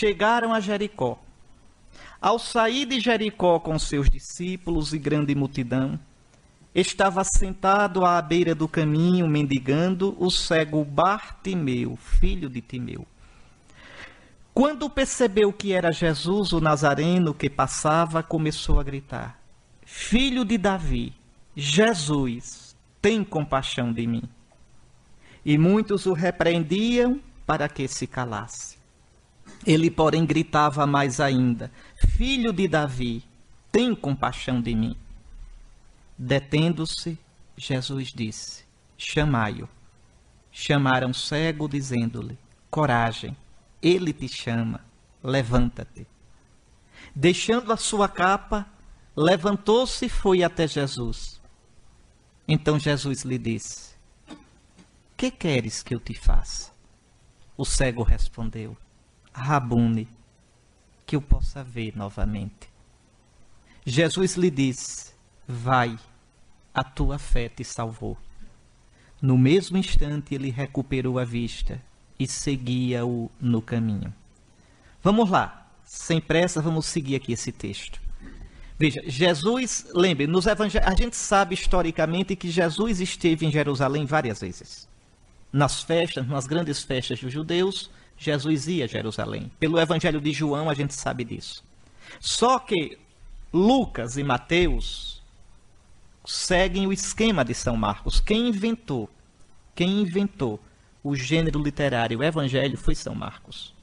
chegaram a Jericó. Ao sair de Jericó com seus discípulos e grande multidão, estava sentado à beira do caminho, mendigando, o cego Bartimeu, filho de Timeu. Quando percebeu que era Jesus, o Nazareno, que passava, começou a gritar: Filho de Davi, Jesus, tem compaixão de mim. E muitos o repreendiam para que se calasse. Ele, porém, gritava mais ainda: Filho de Davi, tem compaixão de mim. Detendo-se, Jesus disse: Chamai-o. Chamaram cego, dizendo-lhe: Coragem, ele te chama, levanta-te. Deixando a sua capa, levantou-se e foi até Jesus. Então Jesus lhe disse: Que queres que eu te faça? O cego respondeu: Rabune, que eu possa ver novamente. Jesus lhe disse: Vai, a tua fé te salvou. No mesmo instante ele recuperou a vista e seguia-o no caminho. Vamos lá, sem pressa, vamos seguir aqui esse texto. Veja, Jesus, lembre, nos evangelhos, a gente sabe historicamente que Jesus esteve em Jerusalém várias vezes. Nas festas, nas grandes festas dos judeus, Jesus ia a Jerusalém. Pelo Evangelho de João, a gente sabe disso. Só que Lucas e Mateus seguem o esquema de São Marcos. Quem inventou? Quem inventou o gênero literário o Evangelho foi São Marcos.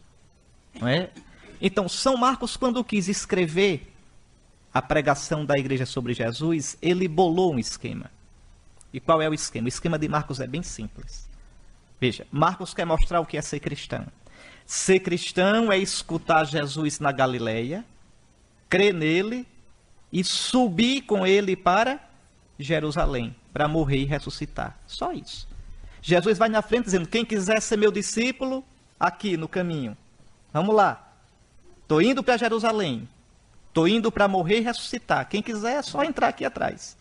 Não é? Então, São Marcos, quando quis escrever a pregação da igreja sobre Jesus, ele bolou um esquema. E qual é o esquema? O esquema de Marcos é bem simples. Veja, Marcos quer mostrar o que é ser cristão. Ser cristão é escutar Jesus na Galileia, crer nele e subir com ele para Jerusalém, para morrer e ressuscitar. Só isso. Jesus vai na frente dizendo: quem quiser ser meu discípulo, aqui no caminho. Vamos lá. Estou indo para Jerusalém. Estou indo para morrer e ressuscitar. Quem quiser é só entrar aqui atrás.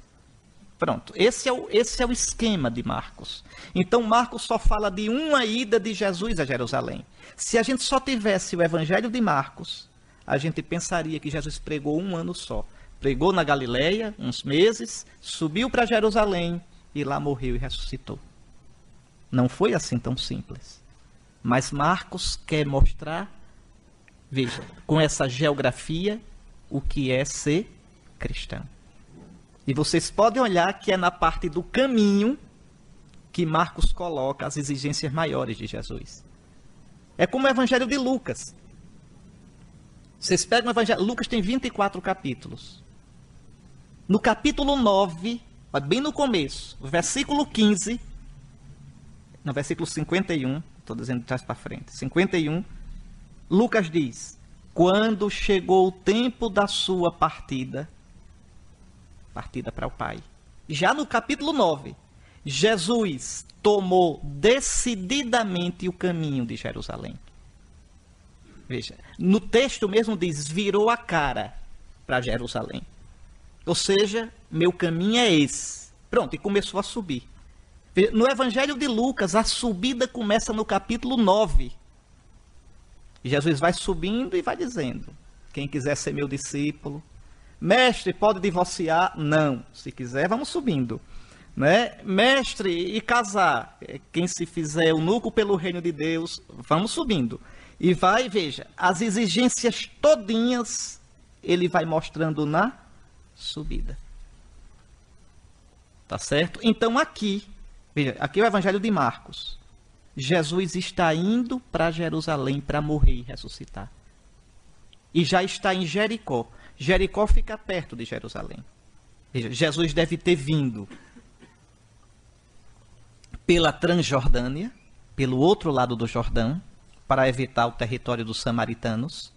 Pronto, esse é, o, esse é o esquema de Marcos. Então, Marcos só fala de uma ida de Jesus a Jerusalém. Se a gente só tivesse o Evangelho de Marcos, a gente pensaria que Jesus pregou um ano só. Pregou na Galileia, uns meses, subiu para Jerusalém e lá morreu e ressuscitou. Não foi assim tão simples. Mas Marcos quer mostrar, veja, com essa geografia, o que é ser cristão. E vocês podem olhar que é na parte do caminho que Marcos coloca as exigências maiores de Jesus. É como o Evangelho de Lucas. Vocês pegam o Evangelho. Lucas tem 24 capítulos. No capítulo 9, bem no começo, versículo 15, no versículo 51, estou dizendo de trás para frente, 51, Lucas diz: Quando chegou o tempo da sua partida, partida para o Pai. Já no capítulo 9, Jesus tomou decididamente o caminho de Jerusalém. Veja, no texto mesmo diz: virou a cara para Jerusalém. Ou seja, meu caminho é esse. Pronto, e começou a subir. No Evangelho de Lucas, a subida começa no capítulo 9. Jesus vai subindo e vai dizendo: Quem quiser ser meu discípulo, Mestre, pode divorciar? Não. Se quiser, vamos subindo. Né? Mestre, e casar? Quem se fizer eunuco pelo reino de Deus, vamos subindo. E vai, veja, as exigências todinhas ele vai mostrando na subida. Tá certo? Então aqui, veja, aqui é o evangelho de Marcos. Jesus está indo para Jerusalém para morrer e ressuscitar. E já está em Jericó. Jericó fica perto de Jerusalém. Jesus deve ter vindo pela Transjordânia, pelo outro lado do Jordão, para evitar o território dos samaritanos,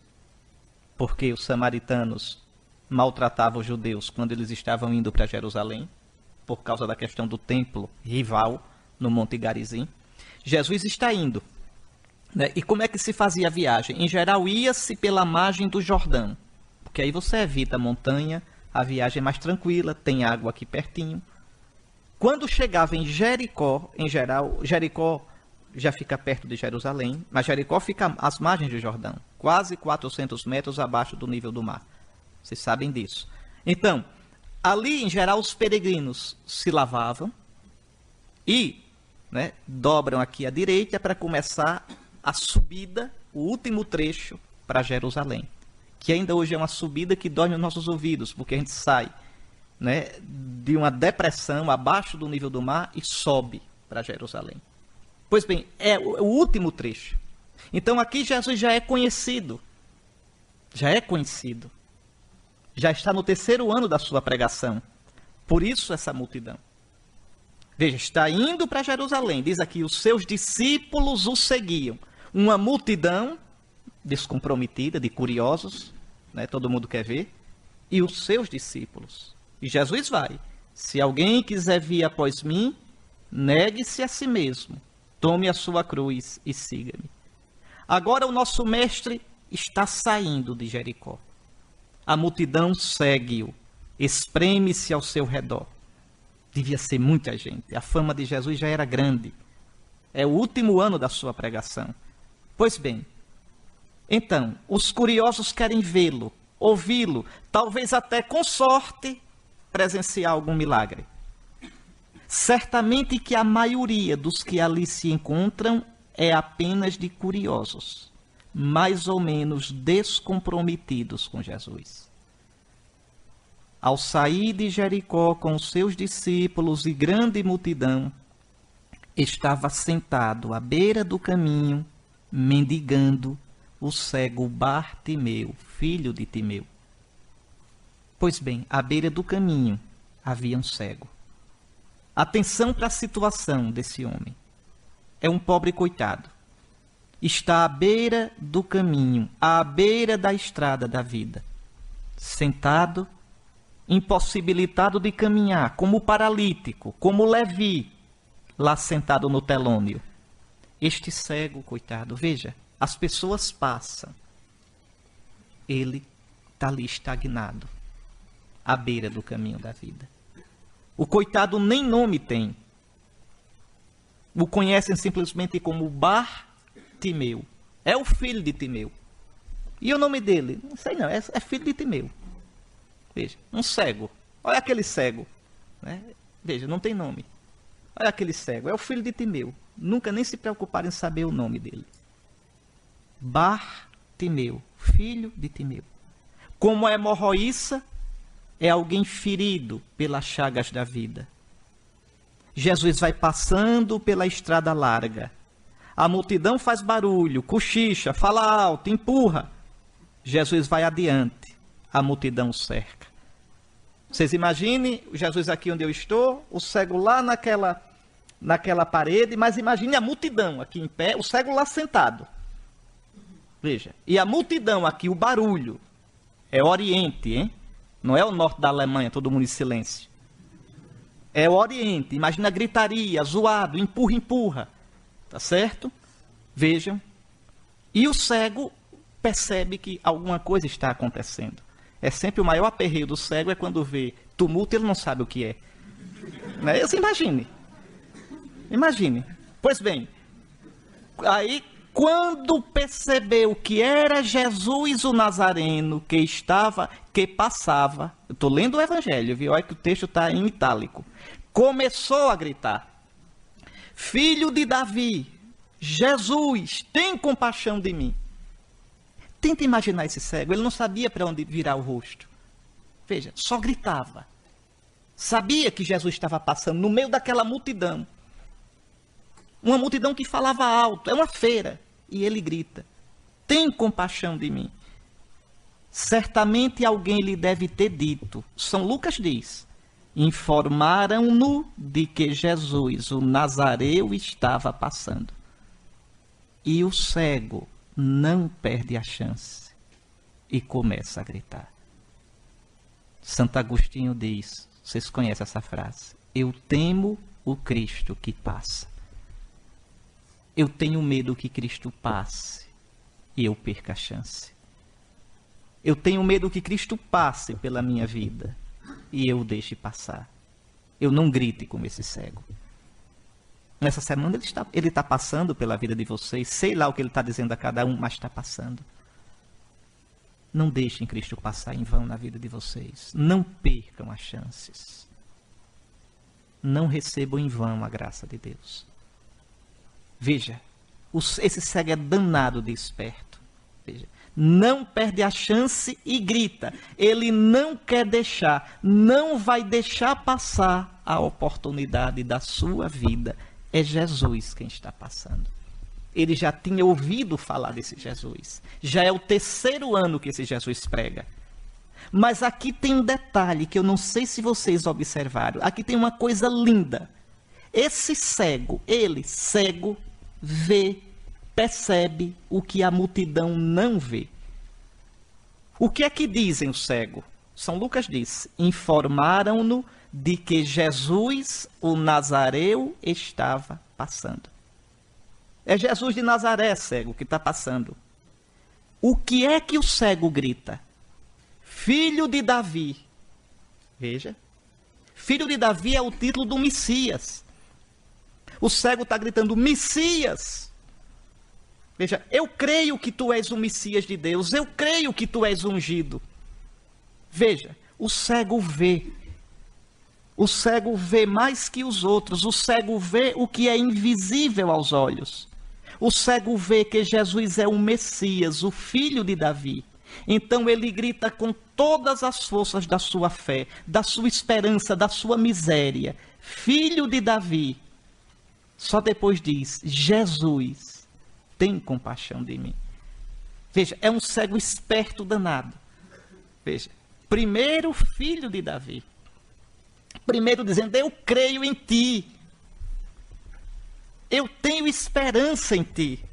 porque os samaritanos maltratavam os judeus quando eles estavam indo para Jerusalém, por causa da questão do templo rival no Monte Garizim. Jesus está indo. Né? E como é que se fazia a viagem? Em geral, ia-se pela margem do Jordão porque aí você evita a montanha, a viagem é mais tranquila, tem água aqui pertinho. Quando chegava em Jericó, em geral, Jericó já fica perto de Jerusalém, mas Jericó fica às margens do Jordão, quase 400 metros abaixo do nível do mar. Vocês sabem disso. Então, ali em geral os peregrinos se lavavam e né, dobram aqui à direita para começar a subida, o último trecho para Jerusalém, que ainda hoje é uma subida que dói nos nossos ouvidos, porque a gente sai né, de uma depressão abaixo do nível do mar e sobe para Jerusalém. Pois bem, é o, o último trecho. Então aqui Jesus já é conhecido. Já é conhecido. Já está no terceiro ano da sua pregação. Por isso essa multidão. Veja, está indo para Jerusalém. Diz aqui: os seus discípulos o seguiam. Uma multidão descomprometida, de curiosos, né? todo mundo quer ver, e os seus discípulos. E Jesus vai. Se alguém quiser vir após mim, negue-se a si mesmo, tome a sua cruz e siga-me. Agora o nosso mestre está saindo de Jericó. A multidão segue-o, espreme-se ao seu redor. Devia ser muita gente. A fama de Jesus já era grande. É o último ano da sua pregação. Pois bem, então, os curiosos querem vê-lo, ouvi-lo, talvez até com sorte presenciar algum milagre. Certamente que a maioria dos que ali se encontram é apenas de curiosos, mais ou menos descomprometidos com Jesus. Ao sair de Jericó com seus discípulos e grande multidão, estava sentado à beira do caminho, mendigando o cego Bartimeu, filho de Timeu. Pois bem, à beira do caminho havia um cego. Atenção para a situação desse homem. É um pobre coitado. Está à beira do caminho, à beira da estrada da vida. Sentado, impossibilitado de caminhar, como paralítico, como Levi, lá sentado no telônio. Este cego, coitado, veja, as pessoas passam. Ele está ali estagnado à beira do caminho da vida. O coitado nem nome tem. O conhecem simplesmente como Bartimeu. É o filho de Timeu. E o nome dele? Não sei não, é, é filho de Timeu. Veja, um cego. Olha aquele cego. Né? Veja, não tem nome. Olha aquele cego, é o filho de Timeu. Nunca nem se preocuparam em saber o nome dele. Bartimeu, filho de Timeu. Como a hemorroíça é alguém ferido pelas chagas da vida. Jesus vai passando pela estrada larga. A multidão faz barulho, cochicha, fala alto, empurra. Jesus vai adiante. A multidão cerca. Vocês imaginem Jesus aqui onde eu estou, o cego lá naquela, naquela parede, mas imagine a multidão aqui em pé, o cego lá sentado. Veja. E a multidão aqui, o barulho. É Oriente, hein? Não é o norte da Alemanha, todo mundo em silêncio. É o Oriente. Imagina a gritaria, zoado, empurra, empurra. Tá certo? Vejam. E o cego percebe que alguma coisa está acontecendo. É sempre o maior aperreio do cego é quando vê tumulto ele não sabe o que é. Né? Você imagine. Imagine. Pois bem, aí quando percebeu que era Jesus o Nazareno que estava, que passava, eu estou lendo o Evangelho, viu? Olha que o texto está em itálico. Começou a gritar: Filho de Davi, Jesus, tem compaixão de mim. Tenta imaginar esse cego, ele não sabia para onde virar o rosto. Veja, só gritava. Sabia que Jesus estava passando no meio daquela multidão. Uma multidão que falava alto, é uma feira e ele grita: Tem compaixão de mim. Certamente alguém lhe deve ter dito. São Lucas diz: Informaram-no de que Jesus, o Nazareu, estava passando. E o cego não perde a chance e começa a gritar. Santo Agostinho diz: vocês conhecem essa frase? Eu temo o Cristo que passa. Eu tenho medo que Cristo passe e eu perca a chance. Eu tenho medo que Cristo passe pela minha vida e eu deixe passar. Eu não grite como esse cego. Nessa semana ele está, ele está passando pela vida de vocês. Sei lá o que ele está dizendo a cada um, mas está passando. Não deixem Cristo passar em vão na vida de vocês. Não percam as chances. Não recebam em vão a graça de Deus. Veja, esse cego é danado de esperto. Veja, não perde a chance e grita. Ele não quer deixar, não vai deixar passar a oportunidade da sua vida. É Jesus quem está passando ele já tinha ouvido falar desse Jesus. Já é o terceiro ano que esse Jesus prega. Mas aqui tem um detalhe que eu não sei se vocês observaram. Aqui tem uma coisa linda. Esse cego, ele, cego, vê, percebe o que a multidão não vê. O que é que dizem os cegos? São Lucas disse: informaram-no de que Jesus, o Nazareu, estava passando. É Jesus de Nazaré, cego, que está passando. O que é que o cego grita? Filho de Davi. Veja. Filho de Davi é o título do Messias. O cego está gritando: Messias. Veja, eu creio que tu és o Messias de Deus, eu creio que tu és ungido. Veja, o cego vê. O cego vê mais que os outros, o cego vê o que é invisível aos olhos. O cego vê que Jesus é o Messias, o filho de Davi. Então ele grita com todas as forças da sua fé, da sua esperança, da sua miséria: Filho de Davi. Só depois diz: Jesus, tem compaixão de mim. Veja, é um cego esperto danado. Veja, primeiro filho de Davi. Primeiro dizendo: Eu creio em ti. Eu tenho esperança em ti.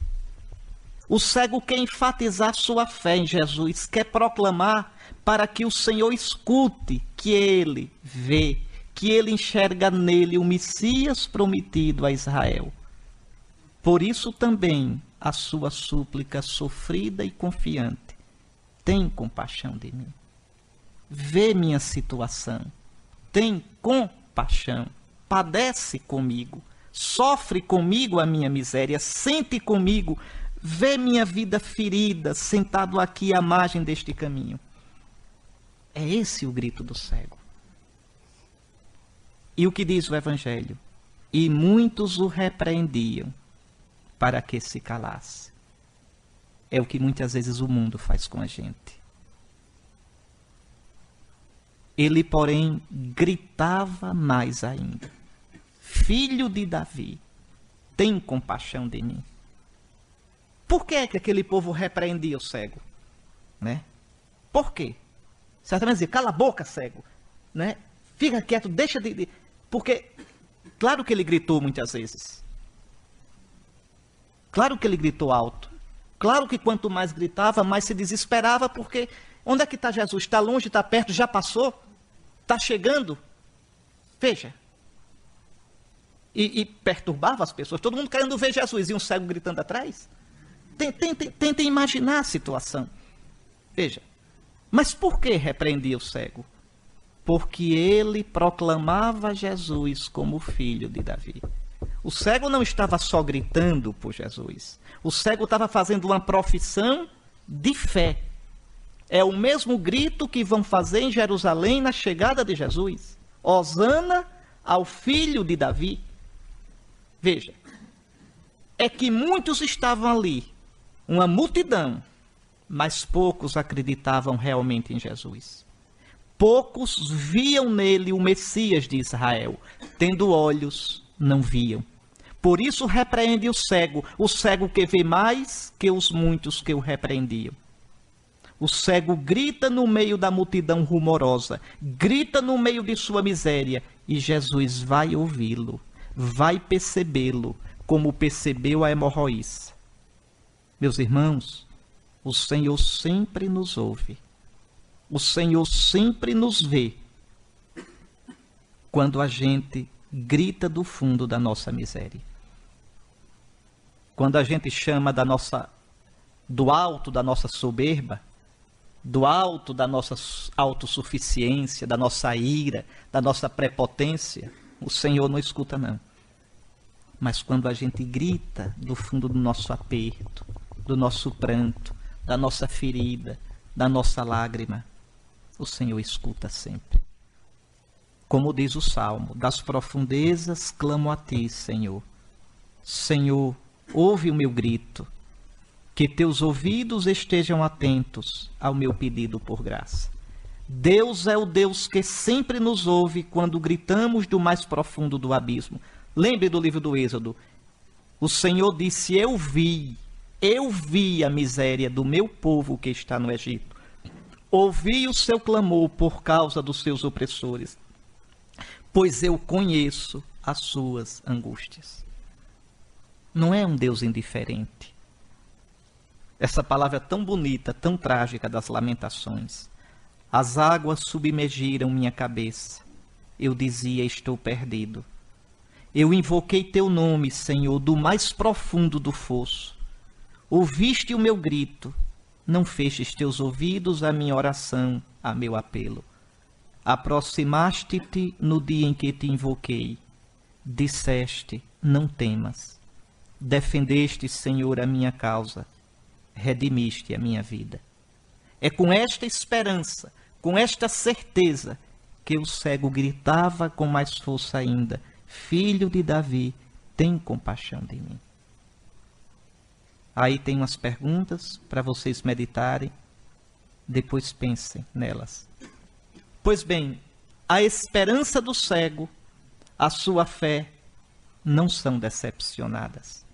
O cego quer enfatizar sua fé em Jesus, quer proclamar para que o Senhor escute que ele vê, que ele enxerga nele o Messias prometido a Israel. Por isso também a sua súplica sofrida e confiante. Tem compaixão de mim. Vê minha situação. Tem compaixão. Padece comigo sofre comigo a minha miséria, sente comigo, vê minha vida ferida, sentado aqui à margem deste caminho. É esse o grito do cego. E o que diz o Evangelho? E muitos o repreendiam para que se calasse. É o que muitas vezes o mundo faz com a gente. Ele, porém, gritava mais ainda filho de Davi, tem compaixão de mim. Por que é que aquele povo repreendia o cego? Né? Por quê? Certamente dizia, cala a boca, cego. Né? Fica quieto, deixa de, de... Porque, claro que ele gritou muitas vezes. Claro que ele gritou alto. Claro que quanto mais gritava, mais se desesperava, porque onde é que está Jesus? Está longe, está perto, já passou? Está chegando? Veja, e, e, perturbava as pessoas. Todo mundo querendo ver Jesus e um cego gritando atrás. Tentem, tentem imaginar a situação. Veja. Mas por que repreendia o cego? Porque ele proclamava Jesus como filho de Davi. O cego não estava só gritando por Jesus. O cego estava fazendo uma profissão de fé. É o mesmo grito que vão fazer em Jerusalém na chegada de Jesus. Osana ao filho de Davi. Veja, é que muitos estavam ali, uma multidão, mas poucos acreditavam realmente em Jesus. Poucos viam nele o Messias de Israel, tendo olhos, não viam. Por isso repreende o cego, o cego que vê mais que os muitos que o repreendiam. O cego grita no meio da multidão rumorosa, grita no meio de sua miséria, e Jesus vai ouvi-lo vai percebê-lo como percebeu a hemorroíça. Meus irmãos, o Senhor sempre nos ouve. O Senhor sempre nos vê quando a gente grita do fundo da nossa miséria. Quando a gente chama da nossa do alto da nossa soberba, do alto da nossa autossuficiência, da nossa ira, da nossa prepotência, o Senhor não escuta não. Mas quando a gente grita do fundo do nosso aperto, do nosso pranto, da nossa ferida, da nossa lágrima, o Senhor escuta sempre. Como diz o salmo, das profundezas clamo a ti, Senhor. Senhor, ouve o meu grito, que teus ouvidos estejam atentos ao meu pedido por graça. Deus é o Deus que sempre nos ouve quando gritamos do mais profundo do abismo. Lembre do livro do Êxodo. O Senhor disse: Eu vi, eu vi a miséria do meu povo que está no Egito. Ouvi o seu clamor por causa dos seus opressores, pois eu conheço as suas angústias. Não é um Deus indiferente. Essa palavra tão bonita, tão trágica das lamentações. As águas submergiram minha cabeça. Eu dizia: Estou perdido. Eu invoquei teu nome, Senhor, do mais profundo do fosso. Ouviste o meu grito, não fechtes teus ouvidos à minha oração, a meu apelo. Aproximaste-te no dia em que te invoquei. Disseste: Não temas. Defendeste, Senhor, a minha causa. Redimiste a minha vida. É com esta esperança, com esta certeza, que o cego gritava com mais força ainda: Filho de Davi, tem compaixão de mim. Aí tem umas perguntas para vocês meditarem, depois pensem nelas. Pois bem, a esperança do cego, a sua fé, não são decepcionadas.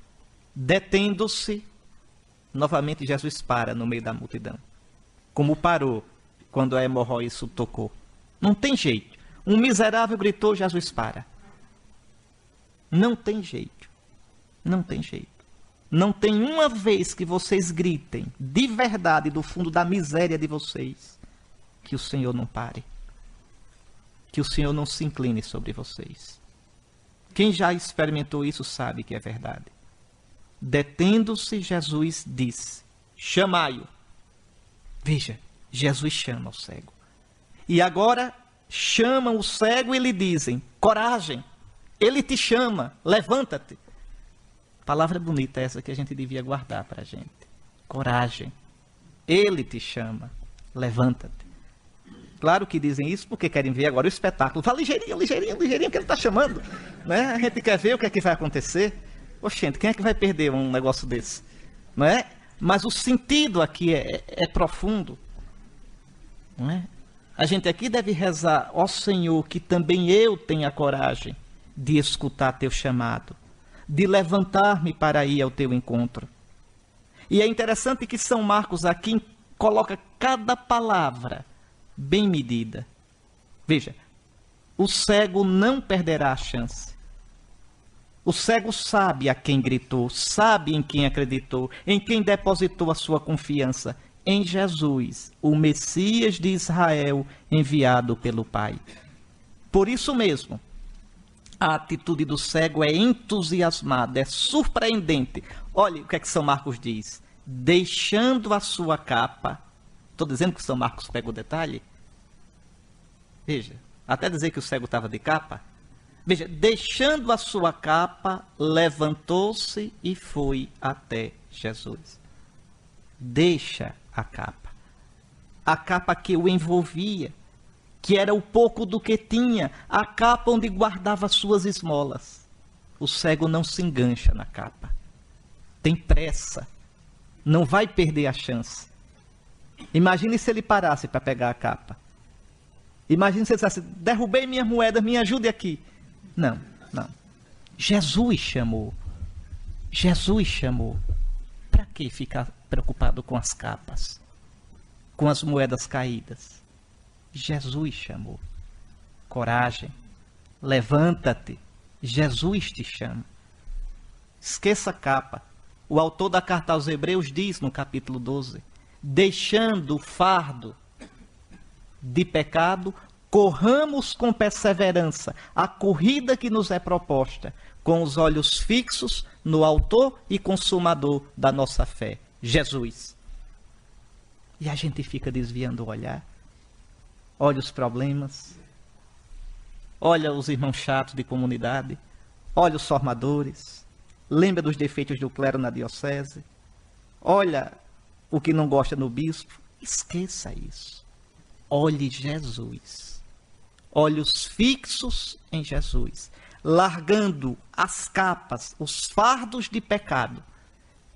Detendo-se, novamente Jesus para no meio da multidão. Como parou quando a hemorroide o tocou. Não tem jeito. Um miserável gritou, Jesus para. Não tem jeito. Não tem jeito. Não tem uma vez que vocês gritem de verdade do fundo da miséria de vocês que o Senhor não pare. Que o Senhor não se incline sobre vocês. Quem já experimentou isso sabe que é verdade. Detendo-se, Jesus disse: Chamai-o. Veja, Jesus chama o cego. E agora chamam o cego e lhe dizem: Coragem, ele te chama, levanta-te. Palavra bonita essa que a gente devia guardar para a gente. Coragem. Ele te chama, levanta-te. Claro que dizem isso porque querem ver agora o espetáculo. Fala ligeirinho, ligeirinho, ligeirinho que ele está chamando. Né? A gente quer ver o que é que vai acontecer. Oxente, quem é que vai perder um negócio desse? Não é? Mas o sentido aqui é, é profundo. Não é? A gente aqui deve rezar, ó Senhor, que também eu tenha coragem de escutar teu chamado, de levantar-me para ir ao teu encontro. E é interessante que São Marcos aqui coloca cada palavra bem medida. Veja, o cego não perderá a chance. O cego sabe a quem gritou, sabe em quem acreditou, em quem depositou a sua confiança, em Jesus, o Messias de Israel enviado pelo Pai. Por isso mesmo, a atitude do cego é entusiasmada, é surpreendente. Olha o que é que São Marcos diz. Deixando a sua capa. Estou dizendo que São Marcos pega o detalhe? Veja, até dizer que o cego estava de capa. Veja, deixando a sua capa, levantou-se e foi até Jesus. Deixa a capa. A capa que o envolvia que era o pouco do que tinha, a capa onde guardava suas esmolas. O cego não se engancha na capa. Tem pressa. Não vai perder a chance. Imagine se ele parasse para pegar a capa. Imagine se ele dissesse: derrubei minhas moedas, me ajude aqui. Não, não. Jesus chamou. Jesus chamou. Para que ficar preocupado com as capas? Com as moedas caídas? Jesus chamou. Coragem. Levanta-te. Jesus te chama. Esqueça a capa. O autor da carta aos Hebreus diz no capítulo 12: Deixando o fardo de pecado, corramos com perseverança a corrida que nos é proposta, com os olhos fixos no autor e consumador da nossa fé, Jesus. E a gente fica desviando o olhar olha os problemas, olha os irmãos chatos de comunidade, olha os formadores, lembra dos defeitos do clero na diocese, olha o que não gosta no bispo. Esqueça isso. Olhe Jesus. Olhos fixos em Jesus. Largando as capas, os fardos de pecado.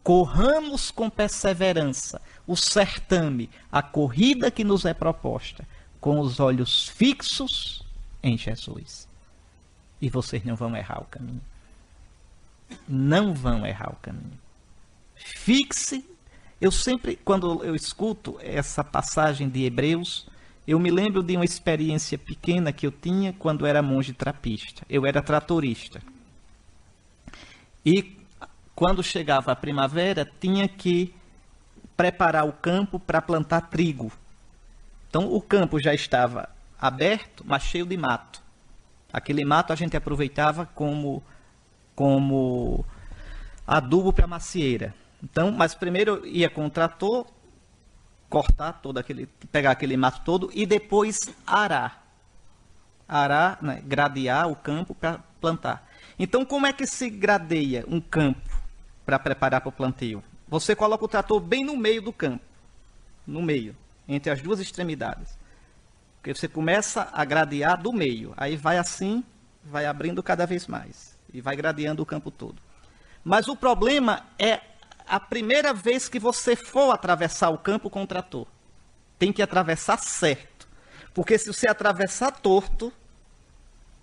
Corramos com perseverança o certame, a corrida que nos é proposta, com os olhos fixos em Jesus. E vocês não vão errar o caminho. Não vão errar o caminho. Fixe. Eu sempre, quando eu escuto essa passagem de Hebreus, eu me lembro de uma experiência pequena que eu tinha quando era monge trapista. Eu era tratorista. E quando chegava a primavera, tinha que preparar o campo para plantar trigo. Então o campo já estava aberto, mas cheio de mato. Aquele mato a gente aproveitava como como adubo para macieira. Então, mas primeiro ia com o trator cortar todo aquele, pegar aquele mato todo e depois arar. Arar, né, gradear o campo para plantar. Então, como é que se gradeia um campo para preparar para o plantio? Você coloca o trator bem no meio do campo, no meio, entre as duas extremidades. Porque você começa a gradear do meio, aí vai assim, vai abrindo cada vez mais e vai gradeando o campo todo. Mas o problema é a primeira vez que você for atravessar o campo com o trator. Tem que atravessar certo. Porque se você atravessar torto,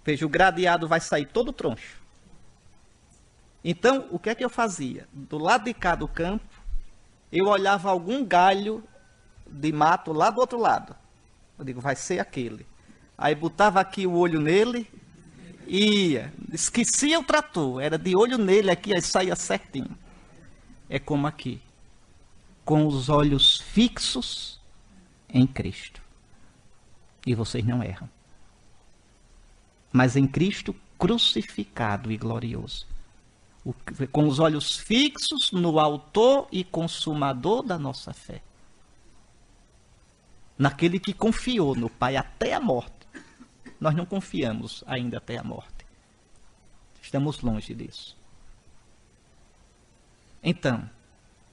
veja, o gradeado vai sair todo troncho. Então, o que é que eu fazia? Do lado de cá do campo, eu olhava algum galho de mato lá do outro lado. Eu digo, vai ser aquele. Aí botava aqui o olho nele, ia. Esquecia o trator, era de olho nele aqui, aí saía certinho. É como aqui, com os olhos fixos em Cristo. E vocês não erram. Mas em Cristo crucificado e glorioso com os olhos fixos no Autor e Consumador da nossa fé. Naquele que confiou no Pai até a morte. Nós não confiamos ainda até a morte. Estamos longe disso. Então,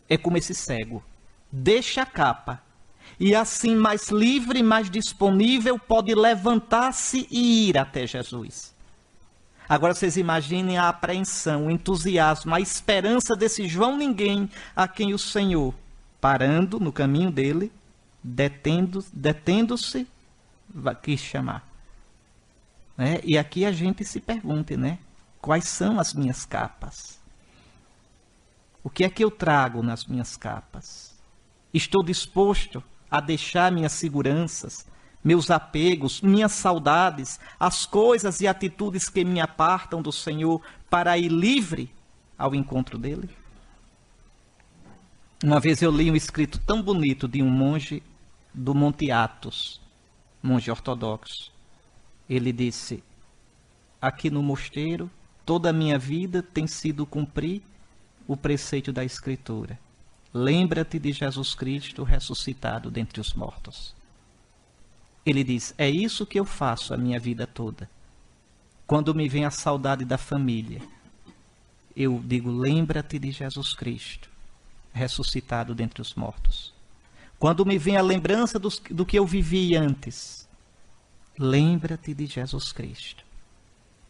é como esse cego. Deixa a capa. E assim, mais livre, mais disponível, pode levantar-se e ir até Jesus. Agora vocês imaginem a apreensão, o entusiasmo, a esperança desse João Ninguém, a quem o Senhor, parando no caminho dele, detendo-se, detendo quis chamar. Né? E aqui a gente se pergunta, né? Quais são as minhas capas? O que é que eu trago nas minhas capas? Estou disposto a deixar minhas seguranças, meus apegos, minhas saudades, as coisas e atitudes que me apartam do Senhor para ir livre ao encontro dele? Uma vez eu li um escrito tão bonito de um monge do Monte Athos, monge ortodoxo. Ele disse: Aqui no mosteiro, toda a minha vida tem sido cumprir o preceito da Escritura. Lembra-te de Jesus Cristo ressuscitado dentre os mortos. Ele diz: É isso que eu faço a minha vida toda. Quando me vem a saudade da família, eu digo: Lembra-te de Jesus Cristo, ressuscitado dentre os mortos. Quando me vem a lembrança do, do que eu vivi antes, lembra-te de Jesus Cristo.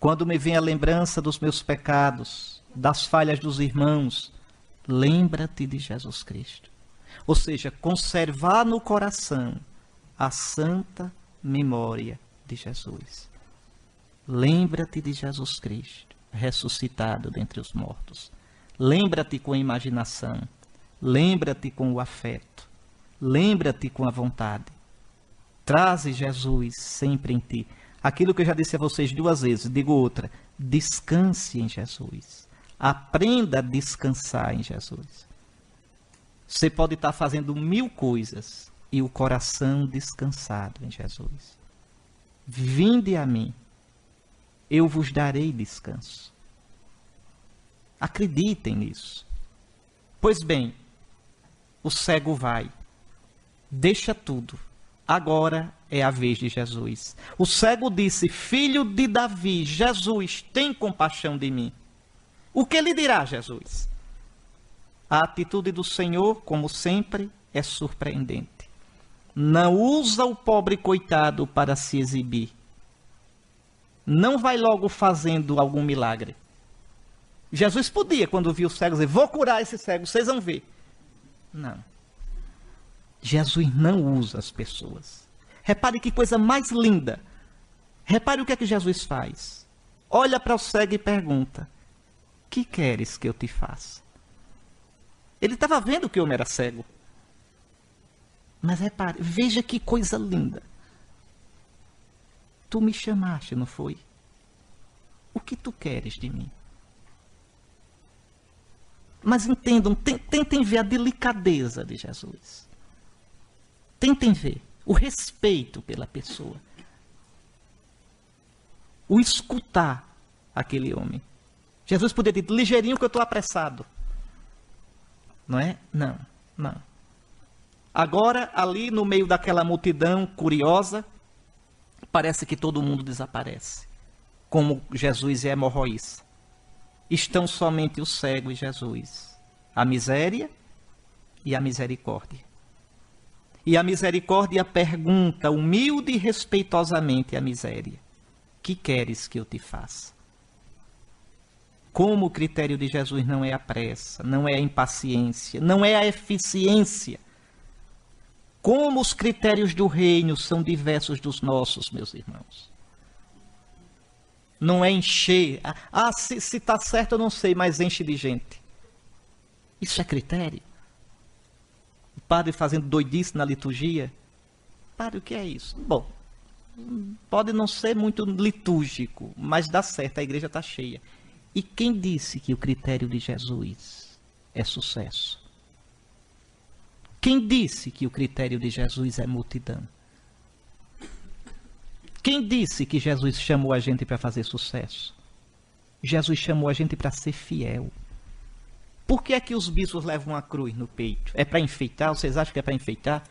Quando me vem a lembrança dos meus pecados, das falhas dos irmãos, lembra-te de Jesus Cristo. Ou seja, conservar no coração a santa memória de Jesus. Lembra-te de Jesus Cristo, ressuscitado dentre os mortos. Lembra-te com a imaginação. Lembra-te com o afeto. Lembra-te com a vontade. Traze Jesus sempre em ti. Aquilo que eu já disse a vocês duas vezes, digo outra. Descanse em Jesus. Aprenda a descansar em Jesus. Você pode estar fazendo mil coisas, e o coração descansado em Jesus. Vinde a mim, eu vos darei descanso. Acreditem nisso. Pois bem, o cego vai, deixa tudo, Agora é a vez de Jesus. O cego disse: Filho de Davi, Jesus, tem compaixão de mim. O que lhe dirá Jesus? A atitude do Senhor, como sempre, é surpreendente. Não usa o pobre coitado para se exibir. Não vai logo fazendo algum milagre. Jesus podia, quando viu o cego, dizer: Vou curar esse cego, vocês vão ver. Não. Jesus não usa as pessoas. Repare que coisa mais linda. Repare o que é que Jesus faz. Olha para o cego e pergunta: Que queres que eu te faça? Ele estava vendo que o homem era cego. Mas repare, veja que coisa linda. Tu me chamaste, não foi? O que tu queres de mim? Mas entendam, tentem ver a delicadeza de Jesus. Tentem ver o respeito pela pessoa. O escutar aquele homem. Jesus poderia dizer, ligeirinho que eu estou apressado. Não é? Não, não. Agora, ali no meio daquela multidão curiosa, parece que todo mundo desaparece. Como Jesus é hemorroísta estão somente o cego e Jesus, a miséria e a misericórdia. E a misericórdia pergunta humilde e respeitosamente à miséria: Que queres que eu te faça? Como o critério de Jesus não é a pressa, não é a impaciência, não é a eficiência. Como os critérios do reino são diversos dos nossos, meus irmãos não é encher. Ah, se está certo eu não sei, mas enche de gente. Isso é critério? O padre fazendo doidice na liturgia? Padre, o que é isso? Bom, pode não ser muito litúrgico, mas dá certo, a igreja está cheia. E quem disse que o critério de Jesus é sucesso? Quem disse que o critério de Jesus é multidão? Quem disse que Jesus chamou a gente para fazer sucesso? Jesus chamou a gente para ser fiel. Por que é que os bispos levam a cruz no peito? É para enfeitar? Vocês acham que é para enfeitar?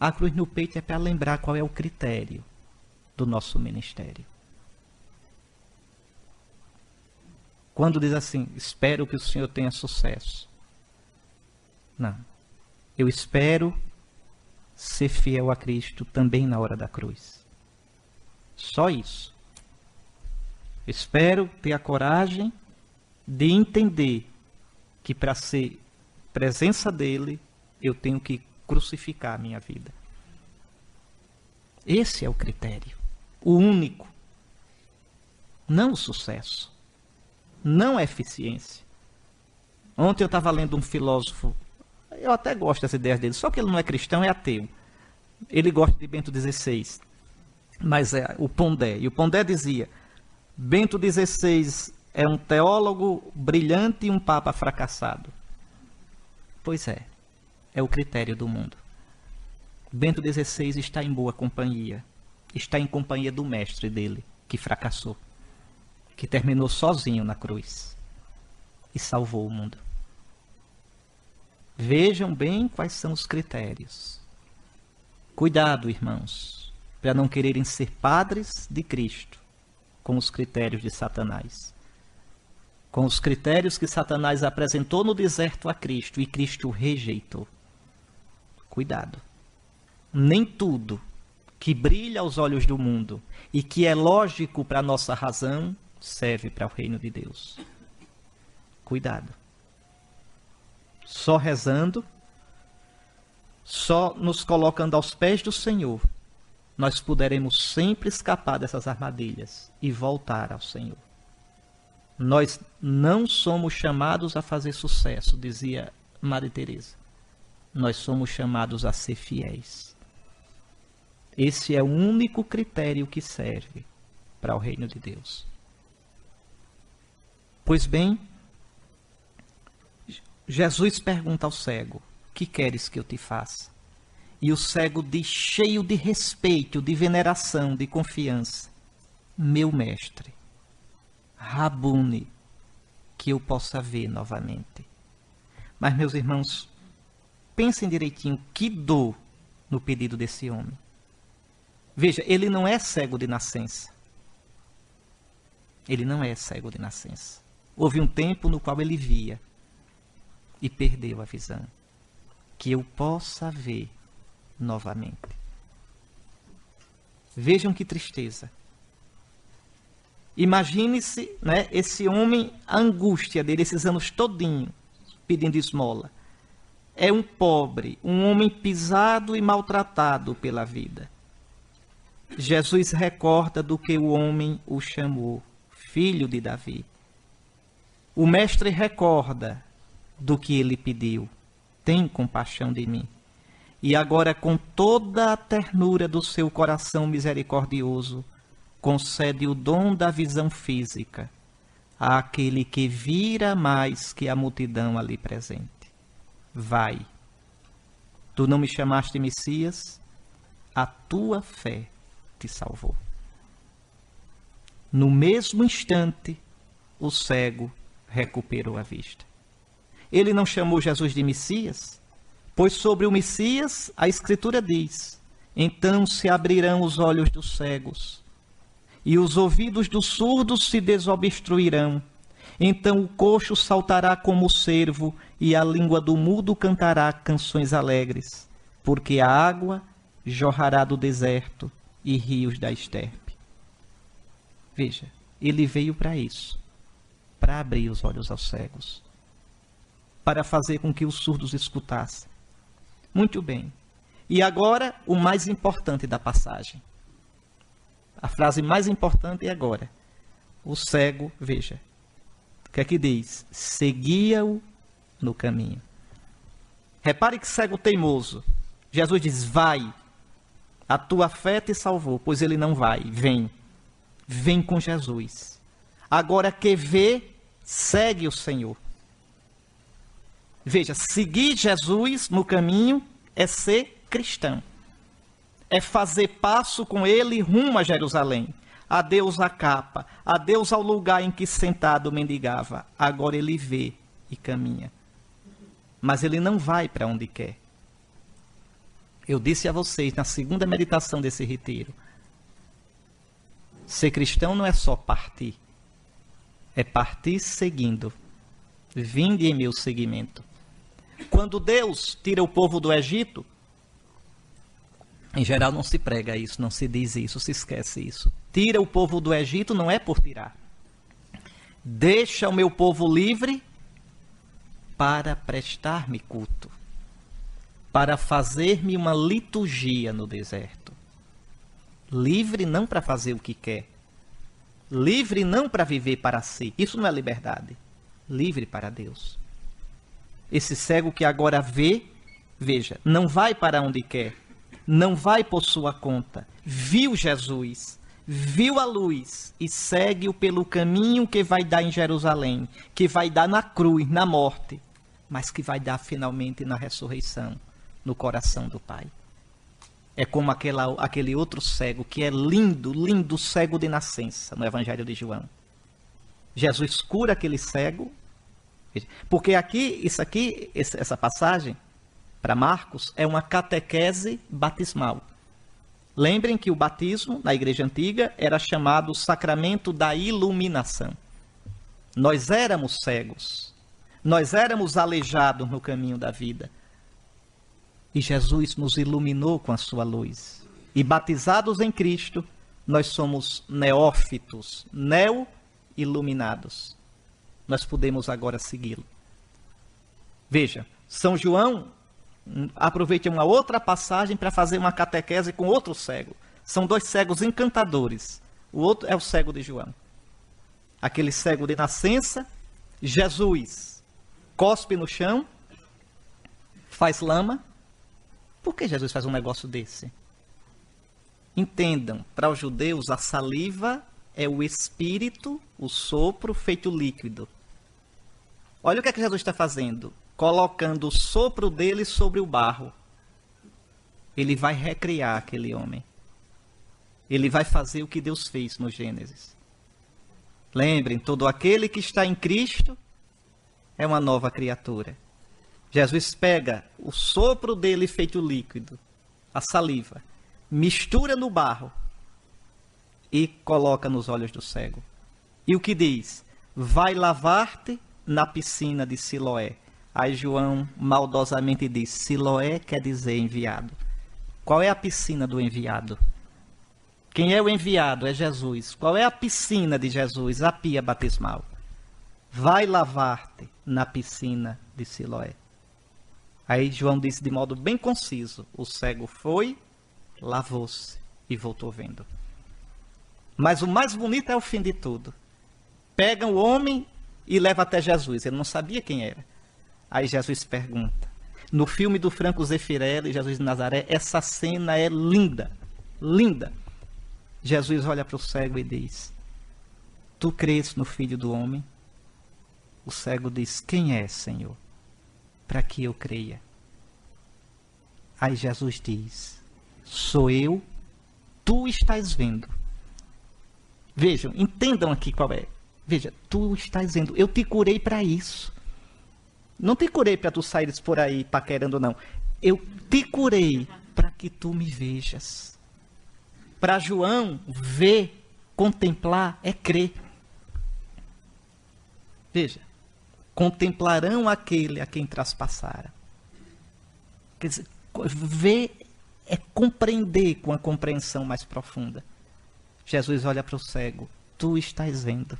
A cruz no peito é para lembrar qual é o critério do nosso ministério. Quando diz assim, espero que o Senhor tenha sucesso. Não. Eu espero ser fiel a Cristo também na hora da cruz. Só isso. Espero ter a coragem de entender que para ser presença dele, eu tenho que crucificar a minha vida. Esse é o critério. O único. Não o sucesso. Não a eficiência. Ontem eu estava lendo um filósofo, eu até gosto das ideias dele, só que ele não é cristão, é ateu. Ele gosta de Bento XVI mas é o Pondé. E o Pondé dizia: Bento XVI é um teólogo brilhante e um papa fracassado. Pois é, é o critério do mundo. Bento XVI está em boa companhia. Está em companhia do mestre dele, que fracassou, que terminou sozinho na cruz e salvou o mundo. Vejam bem quais são os critérios. Cuidado, irmãos para não quererem ser padres de Cristo, com os critérios de Satanás. Com os critérios que Satanás apresentou no deserto a Cristo e Cristo rejeitou. Cuidado. Nem tudo que brilha aos olhos do mundo e que é lógico para a nossa razão serve para o reino de Deus. Cuidado. Só rezando, só nos colocando aos pés do Senhor, nós poderemos sempre escapar dessas armadilhas e voltar ao Senhor. Nós não somos chamados a fazer sucesso, dizia Maria Teresa. Nós somos chamados a ser fiéis. Esse é o único critério que serve para o reino de Deus. Pois bem, Jesus pergunta ao cego: Que queres que eu te faça? E o cego diz, cheio de respeito, de veneração, de confiança: Meu mestre, Rabune, que eu possa ver novamente. Mas, meus irmãos, pensem direitinho: que dor no pedido desse homem. Veja, ele não é cego de nascença. Ele não é cego de nascença. Houve um tempo no qual ele via e perdeu a visão. Que eu possa ver novamente. Vejam que tristeza. Imagine-se né, esse homem, a angústia dele, esses anos todinho, pedindo esmola. É um pobre, um homem pisado e maltratado pela vida. Jesus recorda do que o homem o chamou, filho de Davi. O mestre recorda do que ele pediu. Tem compaixão de mim. E agora, com toda a ternura do seu coração misericordioso, concede o dom da visão física àquele que vira mais que a multidão ali presente. Vai. Tu não me chamaste Messias? A tua fé te salvou. No mesmo instante, o cego recuperou a vista. Ele não chamou Jesus de Messias, pois sobre o Messias a Escritura diz: Então se abrirão os olhos dos cegos e os ouvidos dos surdos se desobstruirão. Então o coxo saltará como o cervo, e a língua do mudo cantará canções alegres, porque a água jorrará do deserto e rios da esterpe. Veja, ele veio para isso, para abrir os olhos aos cegos, para fazer com que os surdos escutassem. Muito bem. E agora, o mais importante da passagem. A frase mais importante é agora. O cego, veja, o que é que diz? Seguia-o no caminho. Repare que cego teimoso. Jesus diz: Vai, a tua fé te salvou, pois ele não vai, vem. Vem com Jesus. Agora que vê, segue o Senhor. Veja, seguir Jesus no caminho é ser cristão é fazer passo com ele rumo a Jerusalém. Adeus à capa, adeus ao lugar em que sentado mendigava. Agora ele vê e caminha. Mas ele não vai para onde quer. Eu disse a vocês na segunda meditação desse retiro: ser cristão não é só partir, é partir seguindo. Vinde em meu seguimento. Quando Deus tira o povo do Egito, em geral não se prega isso, não se diz isso, se esquece isso. Tira o povo do Egito não é por tirar. Deixa o meu povo livre para prestar-me culto, para fazer-me uma liturgia no deserto. Livre não para fazer o que quer. Livre não para viver para si. Isso não é liberdade. Livre para Deus. Esse cego que agora vê, veja, não vai para onde quer não vai por sua conta. Viu Jesus, viu a luz e segue-o pelo caminho que vai dar em Jerusalém, que vai dar na cruz, na morte, mas que vai dar finalmente na ressurreição, no coração do Pai. É como aquela, aquele outro cego que é lindo, lindo cego de nascença no Evangelho de João. Jesus cura aquele cego, porque aqui, isso aqui, essa passagem, para Marcos é uma catequese batismal. Lembrem que o batismo na igreja antiga era chamado sacramento da iluminação. Nós éramos cegos, nós éramos aleijados no caminho da vida. E Jesus nos iluminou com a sua luz. E batizados em Cristo, nós somos neófitos, neo-iluminados. Nós podemos agora segui-lo. Veja, São João aproveite uma outra passagem para fazer uma catequese com outro cego. São dois cegos encantadores. O outro é o cego de João. Aquele cego de nascença, Jesus cospe no chão, faz lama. Por que Jesus faz um negócio desse? Entendam, para os judeus a saliva é o espírito, o sopro feito líquido. Olha o que, é que Jesus está fazendo colocando o sopro dele sobre o barro, ele vai recriar aquele homem. Ele vai fazer o que Deus fez no Gênesis. Lembrem, todo aquele que está em Cristo é uma nova criatura. Jesus pega o sopro dele feito líquido, a saliva, mistura no barro e coloca nos olhos do cego. E o que diz? Vai lavar-te na piscina de Siloé. Aí João maldosamente diz: Siloé quer dizer enviado. Qual é a piscina do enviado? Quem é o enviado? É Jesus. Qual é a piscina de Jesus? A pia batismal. Vai lavar-te na piscina de Siloé. Aí João disse de modo bem conciso: o cego foi, lavou-se e voltou vendo. Mas o mais bonito é o fim de tudo. Pegam o homem e leva até Jesus. Ele não sabia quem era. Aí Jesus pergunta. No filme do Franco Zeffirelli, Jesus de Nazaré, essa cena é linda, linda. Jesus olha para o cego e diz: Tu crês no Filho do Homem? O cego diz: Quem é, Senhor? Para que eu creia. Aí Jesus diz: Sou eu, tu estás vendo. Vejam, entendam aqui qual é. Veja, tu estás vendo, eu te curei para isso. Não te curei para tu saíres por aí paquerando, não. Eu te curei para que tu me vejas. Para João, ver, contemplar é crer. Veja, contemplarão aquele a quem traspassara. Quer dizer, ver é compreender com a compreensão mais profunda. Jesus olha para o cego: Tu estás vendo.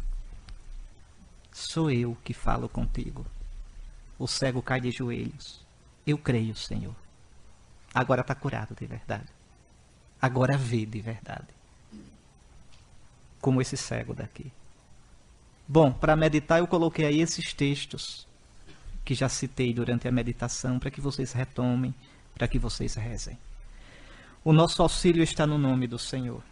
Sou eu que falo contigo. O cego cai de joelhos. Eu creio, Senhor. Agora está curado de verdade. Agora vê de verdade. Como esse cego daqui. Bom, para meditar eu coloquei aí esses textos que já citei durante a meditação para que vocês retomem, para que vocês rezem. O nosso auxílio está no nome do Senhor.